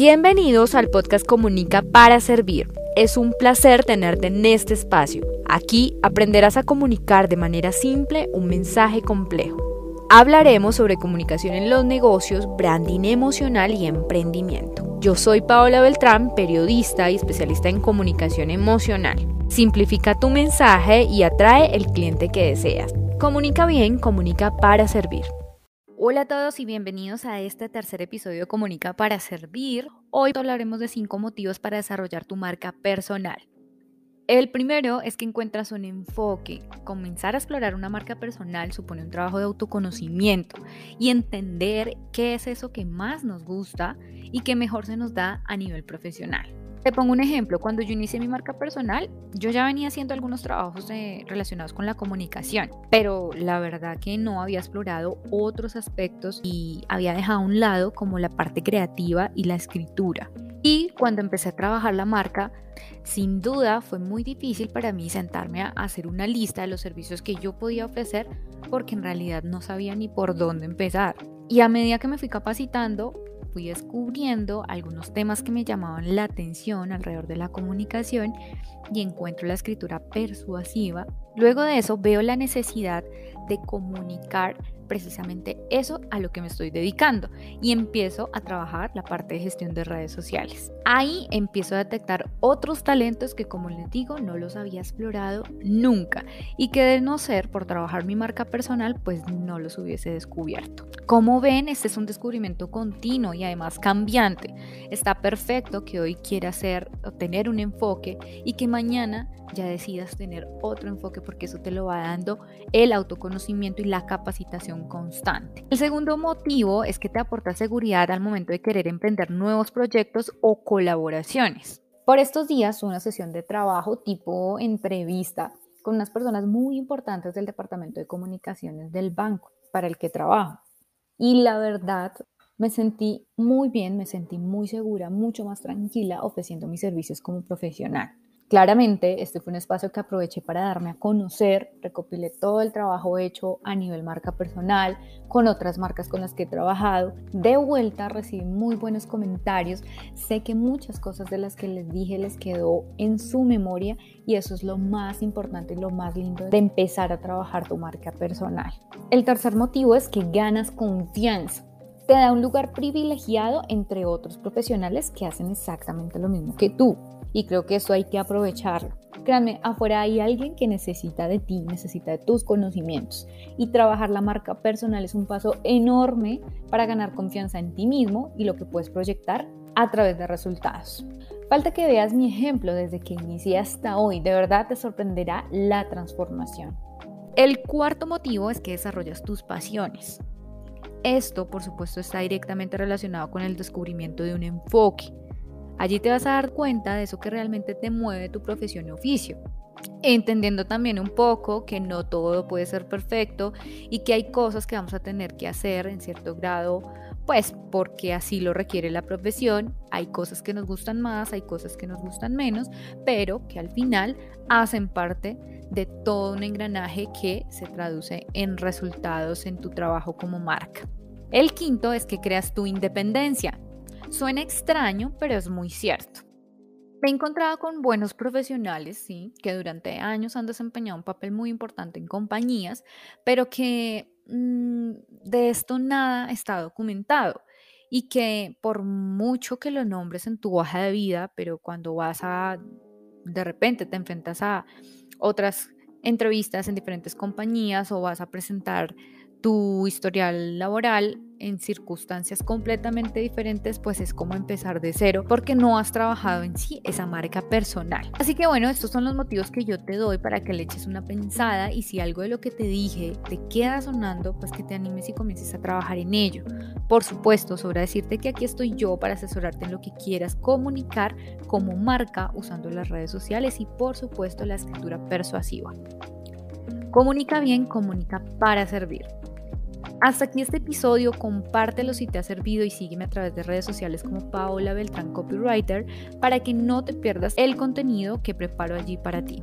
Bienvenidos al podcast Comunica para Servir. Es un placer tenerte en este espacio. Aquí aprenderás a comunicar de manera simple un mensaje complejo. Hablaremos sobre comunicación en los negocios, branding emocional y emprendimiento. Yo soy Paola Beltrán, periodista y especialista en comunicación emocional. Simplifica tu mensaje y atrae el cliente que deseas. Comunica bien, comunica para servir. Hola a todos y bienvenidos a este tercer episodio de Comunica para Servir. Hoy hablaremos de cinco motivos para desarrollar tu marca personal. El primero es que encuentras un enfoque. Comenzar a explorar una marca personal supone un trabajo de autoconocimiento y entender qué es eso que más nos gusta y que mejor se nos da a nivel profesional. Te pongo un ejemplo, cuando yo inicié mi marca personal, yo ya venía haciendo algunos trabajos relacionados con la comunicación, pero la verdad que no había explorado otros aspectos y había dejado a un lado como la parte creativa y la escritura. Y cuando empecé a trabajar la marca, sin duda fue muy difícil para mí sentarme a hacer una lista de los servicios que yo podía ofrecer porque en realidad no sabía ni por dónde empezar. Y a medida que me fui capacitando, fui descubriendo algunos temas que me llamaban la atención alrededor de la comunicación y encuentro la escritura persuasiva. Luego de eso veo la necesidad de comunicar precisamente eso a lo que me estoy dedicando y empiezo a trabajar la parte de gestión de redes sociales. Ahí empiezo a detectar otros talentos que como les digo no los había explorado nunca y que de no ser por trabajar mi marca personal pues no los hubiese descubierto. Como ven, este es un descubrimiento continuo y además cambiante. Está perfecto que hoy quieras hacer tener un enfoque y que mañana ya decidas tener otro enfoque porque eso te lo va dando el autoconocimiento y la capacitación constante. El segundo motivo es que te aporta seguridad al momento de querer emprender nuevos proyectos o colaboraciones. Por estos días, una sesión de trabajo tipo entrevista con unas personas muy importantes del departamento de comunicaciones del banco para el que trabajo. Y la verdad, me sentí muy bien, me sentí muy segura, mucho más tranquila ofreciendo mis servicios como profesional. Claramente, este fue un espacio que aproveché para darme a conocer, recopilé todo el trabajo hecho a nivel marca personal, con otras marcas con las que he trabajado. De vuelta recibí muy buenos comentarios, sé que muchas cosas de las que les dije les quedó en su memoria y eso es lo más importante y lo más lindo de empezar a trabajar tu marca personal. El tercer motivo es que ganas confianza te da un lugar privilegiado entre otros profesionales que hacen exactamente lo mismo que tú y creo que eso hay que aprovecharlo. Créanme, afuera hay alguien que necesita de ti, necesita de tus conocimientos y trabajar la marca personal es un paso enorme para ganar confianza en ti mismo y lo que puedes proyectar a través de resultados. Falta que veas mi ejemplo desde que inicié hasta hoy, de verdad te sorprenderá la transformación. El cuarto motivo es que desarrollas tus pasiones. Esto, por supuesto, está directamente relacionado con el descubrimiento de un enfoque Allí te vas a dar cuenta de eso que realmente te mueve tu profesión y oficio. Entendiendo también un poco que no todo puede ser perfecto y que hay cosas que vamos a tener que hacer en cierto grado, pues porque así lo requiere la profesión. Hay cosas que nos gustan más, hay cosas que nos gustan menos, pero que al final hacen parte de todo un engranaje que se traduce en resultados en tu trabajo como marca. El quinto es que creas tu independencia. Suena extraño, pero es muy cierto. Me he encontrado con buenos profesionales, sí, que durante años han desempeñado un papel muy importante en compañías, pero que mm, de esto nada está documentado y que por mucho que lo nombres en tu hoja de vida, pero cuando vas a, de repente te enfrentas a otras entrevistas en diferentes compañías o vas a presentar tu historial laboral en circunstancias completamente diferentes, pues es como empezar de cero porque no has trabajado en sí esa marca personal. Así que bueno, estos son los motivos que yo te doy para que le eches una pensada y si algo de lo que te dije te queda sonando, pues que te animes y comiences a trabajar en ello. Por supuesto, sobre decirte que aquí estoy yo para asesorarte en lo que quieras comunicar como marca usando las redes sociales y por supuesto la escritura persuasiva. Comunica bien, comunica para servir. Hasta aquí este episodio, compártelo si te ha servido y sígueme a través de redes sociales como Paola Beltrán Copywriter para que no te pierdas el contenido que preparo allí para ti.